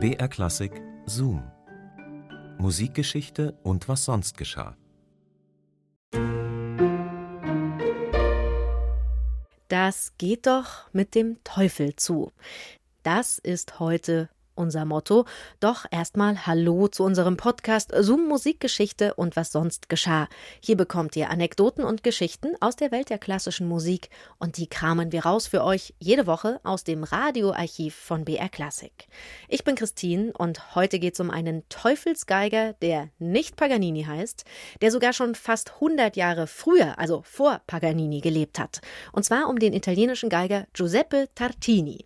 BR Klassik Zoom. Musikgeschichte und was sonst geschah. Das geht doch mit dem Teufel zu. Das ist heute unser Motto. Doch erstmal Hallo zu unserem Podcast Zoom Musikgeschichte und was sonst geschah. Hier bekommt ihr Anekdoten und Geschichten aus der Welt der klassischen Musik und die kramen wir raus für euch jede Woche aus dem Radioarchiv von BR Classic. Ich bin Christine und heute geht es um einen Teufelsgeiger, der nicht Paganini heißt, der sogar schon fast 100 Jahre früher, also vor Paganini, gelebt hat. Und zwar um den italienischen Geiger Giuseppe Tartini.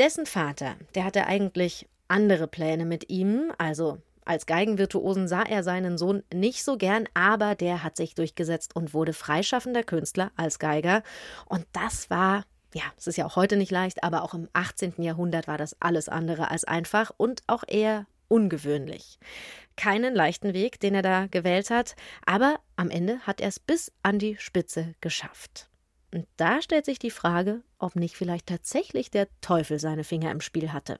Dessen Vater, der hatte eigentlich andere Pläne mit ihm, also als Geigenvirtuosen sah er seinen Sohn nicht so gern, aber der hat sich durchgesetzt und wurde freischaffender Künstler als Geiger. Und das war, ja, es ist ja auch heute nicht leicht, aber auch im 18. Jahrhundert war das alles andere als einfach und auch eher ungewöhnlich. Keinen leichten Weg, den er da gewählt hat, aber am Ende hat er es bis an die Spitze geschafft. Und da stellt sich die Frage, ob nicht vielleicht tatsächlich der Teufel seine Finger im Spiel hatte.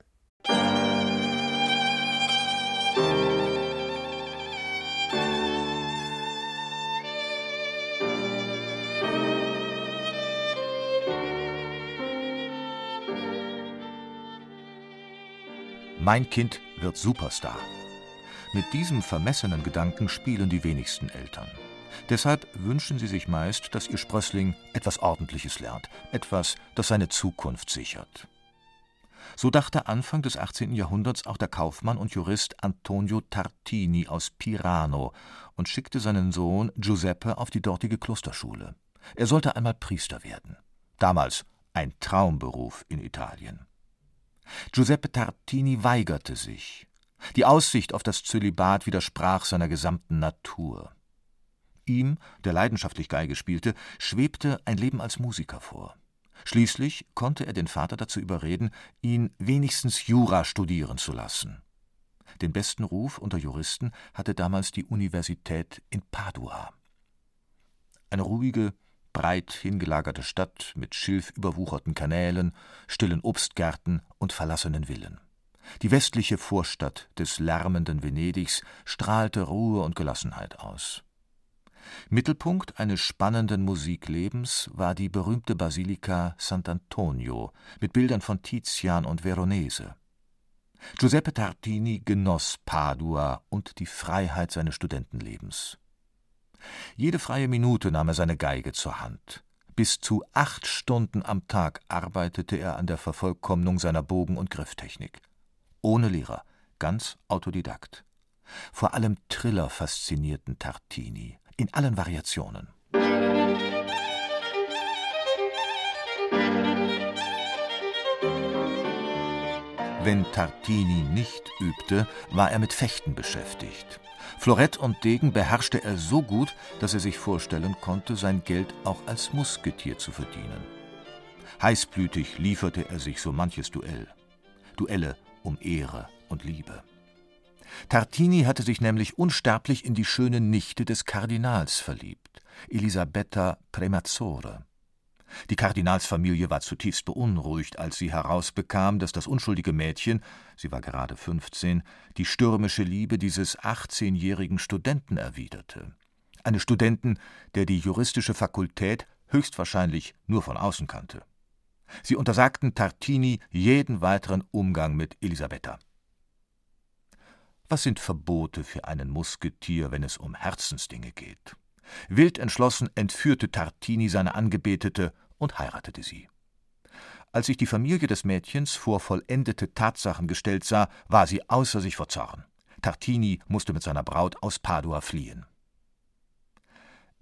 Mein Kind wird Superstar. Mit diesem vermessenen Gedanken spielen die wenigsten Eltern. Deshalb wünschen sie sich meist, dass ihr Sprössling etwas Ordentliches lernt, etwas, das seine Zukunft sichert. So dachte Anfang des 18. Jahrhunderts auch der Kaufmann und Jurist Antonio Tartini aus Pirano und schickte seinen Sohn Giuseppe auf die dortige Klosterschule. Er sollte einmal Priester werden. Damals ein Traumberuf in Italien. Giuseppe Tartini weigerte sich. Die Aussicht auf das Zölibat widersprach seiner gesamten Natur. Ihm, der leidenschaftlich Geige spielte, schwebte ein Leben als Musiker vor. Schließlich konnte er den Vater dazu überreden, ihn wenigstens Jura studieren zu lassen. Den besten Ruf unter Juristen hatte damals die Universität in Padua. Eine ruhige, breit hingelagerte Stadt mit schilfüberwucherten Kanälen, stillen Obstgärten und verlassenen Villen. Die westliche Vorstadt des lärmenden Venedigs strahlte Ruhe und Gelassenheit aus. Mittelpunkt eines spannenden Musiklebens war die berühmte Basilika Sant'Antonio mit Bildern von Tizian und Veronese. Giuseppe Tartini genoss Padua und die Freiheit seines Studentenlebens. Jede freie Minute nahm er seine Geige zur Hand. Bis zu acht Stunden am Tag arbeitete er an der Vervollkommnung seiner Bogen- und Grifftechnik. Ohne Lehrer, ganz Autodidakt. Vor allem Triller faszinierten Tartini in allen Variationen. Wenn Tartini nicht übte, war er mit Fechten beschäftigt. Florett und Degen beherrschte er so gut, dass er sich vorstellen konnte, sein Geld auch als Musketier zu verdienen. Heißblütig lieferte er sich so manches Duell. Duelle um Ehre und Liebe. Tartini hatte sich nämlich unsterblich in die schöne Nichte des Kardinals verliebt, Elisabetta Premazzore. Die Kardinalsfamilie war zutiefst beunruhigt, als sie herausbekam, dass das unschuldige Mädchen, sie war gerade 15, die stürmische Liebe dieses 18-jährigen Studenten erwiderte. Eines Studenten, der die juristische Fakultät höchstwahrscheinlich nur von außen kannte. Sie untersagten Tartini jeden weiteren Umgang mit Elisabetta. Was sind Verbote für einen Musketier, wenn es um Herzensdinge geht? Wild entschlossen entführte Tartini seine Angebetete und heiratete sie. Als sich die Familie des Mädchens vor vollendete Tatsachen gestellt sah, war sie außer sich vor Zorn. Tartini musste mit seiner Braut aus Padua fliehen.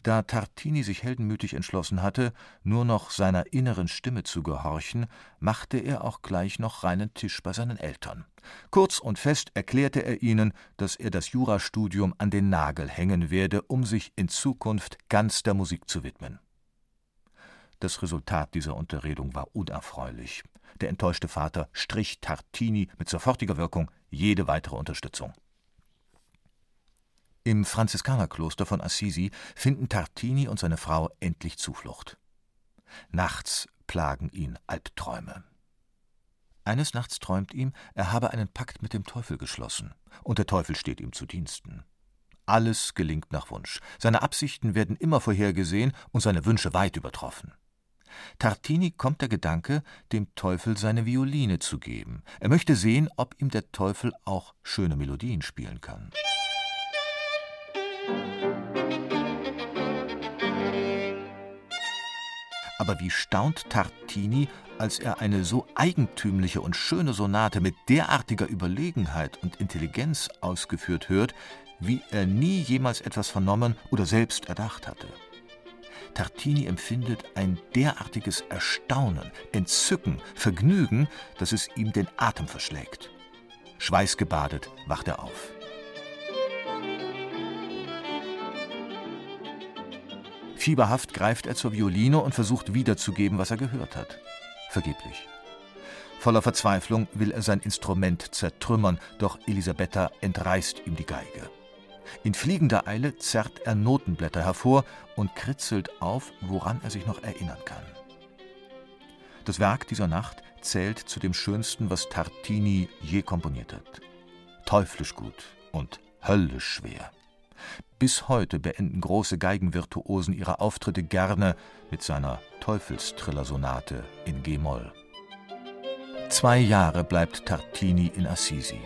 Da Tartini sich heldenmütig entschlossen hatte, nur noch seiner inneren Stimme zu gehorchen, machte er auch gleich noch reinen Tisch bei seinen Eltern. Kurz und fest erklärte er ihnen, dass er das Jurastudium an den Nagel hängen werde, um sich in Zukunft ganz der Musik zu widmen. Das Resultat dieser Unterredung war unerfreulich. Der enttäuschte Vater strich Tartini mit sofortiger Wirkung jede weitere Unterstützung. Im Franziskanerkloster von Assisi finden Tartini und seine Frau endlich Zuflucht. Nachts plagen ihn Albträume. Eines Nachts träumt ihm, er habe einen Pakt mit dem Teufel geschlossen, und der Teufel steht ihm zu Diensten. Alles gelingt nach Wunsch. Seine Absichten werden immer vorhergesehen und seine Wünsche weit übertroffen. Tartini kommt der Gedanke, dem Teufel seine Violine zu geben. Er möchte sehen, ob ihm der Teufel auch schöne Melodien spielen kann. Aber wie staunt Tartini, als er eine so eigentümliche und schöne Sonate mit derartiger Überlegenheit und Intelligenz ausgeführt hört, wie er nie jemals etwas vernommen oder selbst erdacht hatte. Tartini empfindet ein derartiges Erstaunen, Entzücken, Vergnügen, dass es ihm den Atem verschlägt. Schweißgebadet wacht er auf. Fieberhaft greift er zur Violine und versucht wiederzugeben, was er gehört hat. Vergeblich. Voller Verzweiflung will er sein Instrument zertrümmern, doch Elisabetta entreißt ihm die Geige. In fliegender Eile zerrt er Notenblätter hervor und kritzelt auf, woran er sich noch erinnern kann. Das Werk dieser Nacht zählt zu dem schönsten, was Tartini je komponiert hat. Teuflisch gut und höllisch schwer. Bis heute beenden große Geigenvirtuosen ihre Auftritte gerne mit seiner Teufelstrillersonate in G-Moll. Zwei Jahre bleibt Tartini in Assisi,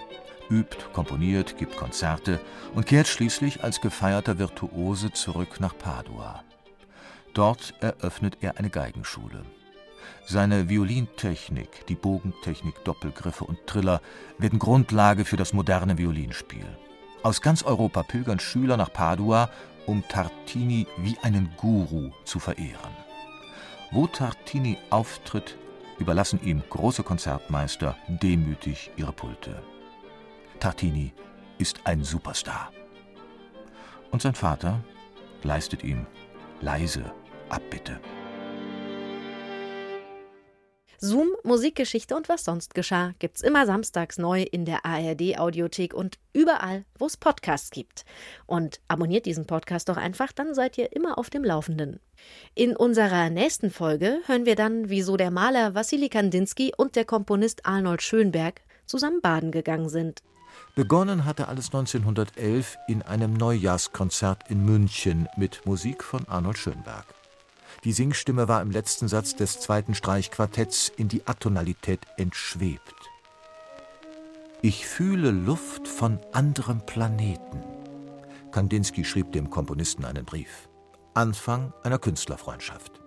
übt, komponiert, gibt Konzerte und kehrt schließlich als gefeierter Virtuose zurück nach Padua. Dort eröffnet er eine Geigenschule. Seine Violintechnik, die Bogentechnik, Doppelgriffe und Triller werden Grundlage für das moderne Violinspiel. Aus ganz Europa pilgern Schüler nach Padua, um Tartini wie einen Guru zu verehren. Wo Tartini auftritt, überlassen ihm große Konzertmeister demütig ihre Pulte. Tartini ist ein Superstar. Und sein Vater leistet ihm leise Abbitte. Zoom, Musikgeschichte und was sonst geschah, gibt's immer samstags neu in der ARD Audiothek und überall, wo es Podcasts gibt. Und abonniert diesen Podcast doch einfach, dann seid ihr immer auf dem Laufenden. In unserer nächsten Folge hören wir dann, wieso der Maler Wassili Kandinsky und der Komponist Arnold Schönberg zusammen baden gegangen sind. Begonnen hatte alles 1911 in einem Neujahrskonzert in München mit Musik von Arnold Schönberg. Die Singstimme war im letzten Satz des zweiten Streichquartetts in die Atonalität entschwebt. Ich fühle Luft von anderem Planeten. Kandinsky schrieb dem Komponisten einen Brief. Anfang einer Künstlerfreundschaft.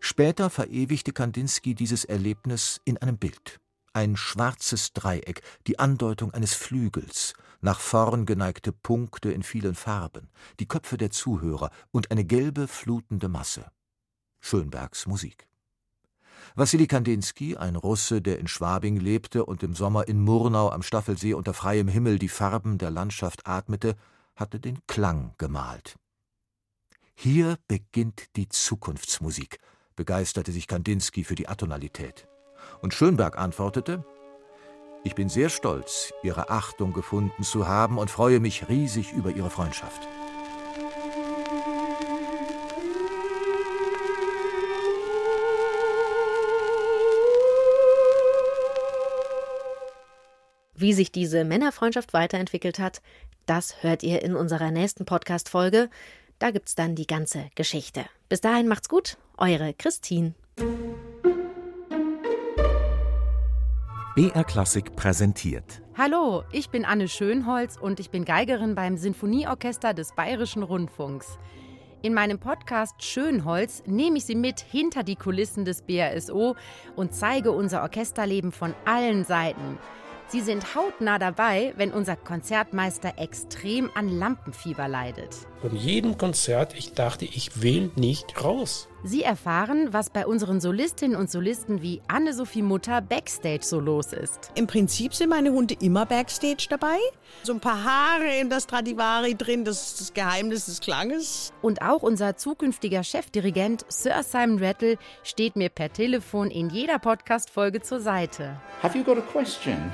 Später verewigte Kandinsky dieses Erlebnis in einem Bild. Ein schwarzes Dreieck, die Andeutung eines Flügels, nach vorn geneigte Punkte in vielen Farben, die Köpfe der Zuhörer und eine gelbe, flutende Masse. Schönbergs Musik. Wassili Kandinsky, ein Russe, der in Schwabing lebte und im Sommer in Murnau am Staffelsee unter freiem Himmel die Farben der Landschaft atmete, hatte den Klang gemalt. Hier beginnt die Zukunftsmusik, begeisterte sich Kandinsky für die Atonalität. Und Schönberg antwortete: Ich bin sehr stolz, Ihre Achtung gefunden zu haben und freue mich riesig über Ihre Freundschaft. Wie sich diese Männerfreundschaft weiterentwickelt hat, das hört ihr in unserer nächsten Podcast-Folge. Da gibt's dann die ganze Geschichte. Bis dahin macht's gut, eure Christine. BR Klassik präsentiert. Hallo, ich bin Anne Schönholz und ich bin Geigerin beim Sinfonieorchester des Bayerischen Rundfunks. In meinem Podcast Schönholz nehme ich Sie mit hinter die Kulissen des BRSO und zeige unser Orchesterleben von allen Seiten. Sie sind hautnah dabei, wenn unser Konzertmeister extrem an Lampenfieber leidet. Von jedem Konzert, ich dachte, ich will nicht raus. Sie erfahren, was bei unseren Solistinnen und Solisten wie Anne-Sophie Mutter backstage so los ist. Im Prinzip sind meine Hunde immer backstage dabei. So ein paar Haare in das Stradivari drin, das ist das Geheimnis des Klanges. Und auch unser zukünftiger Chefdirigent Sir Simon Rattle steht mir per Telefon in jeder Podcast-Folge zur Seite. Have you got a question?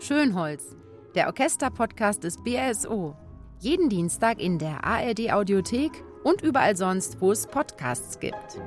Schönholz, der Orchesterpodcast des BRSO. Jeden Dienstag in der ARD Audiothek und überall sonst, wo es Podcasts gibt.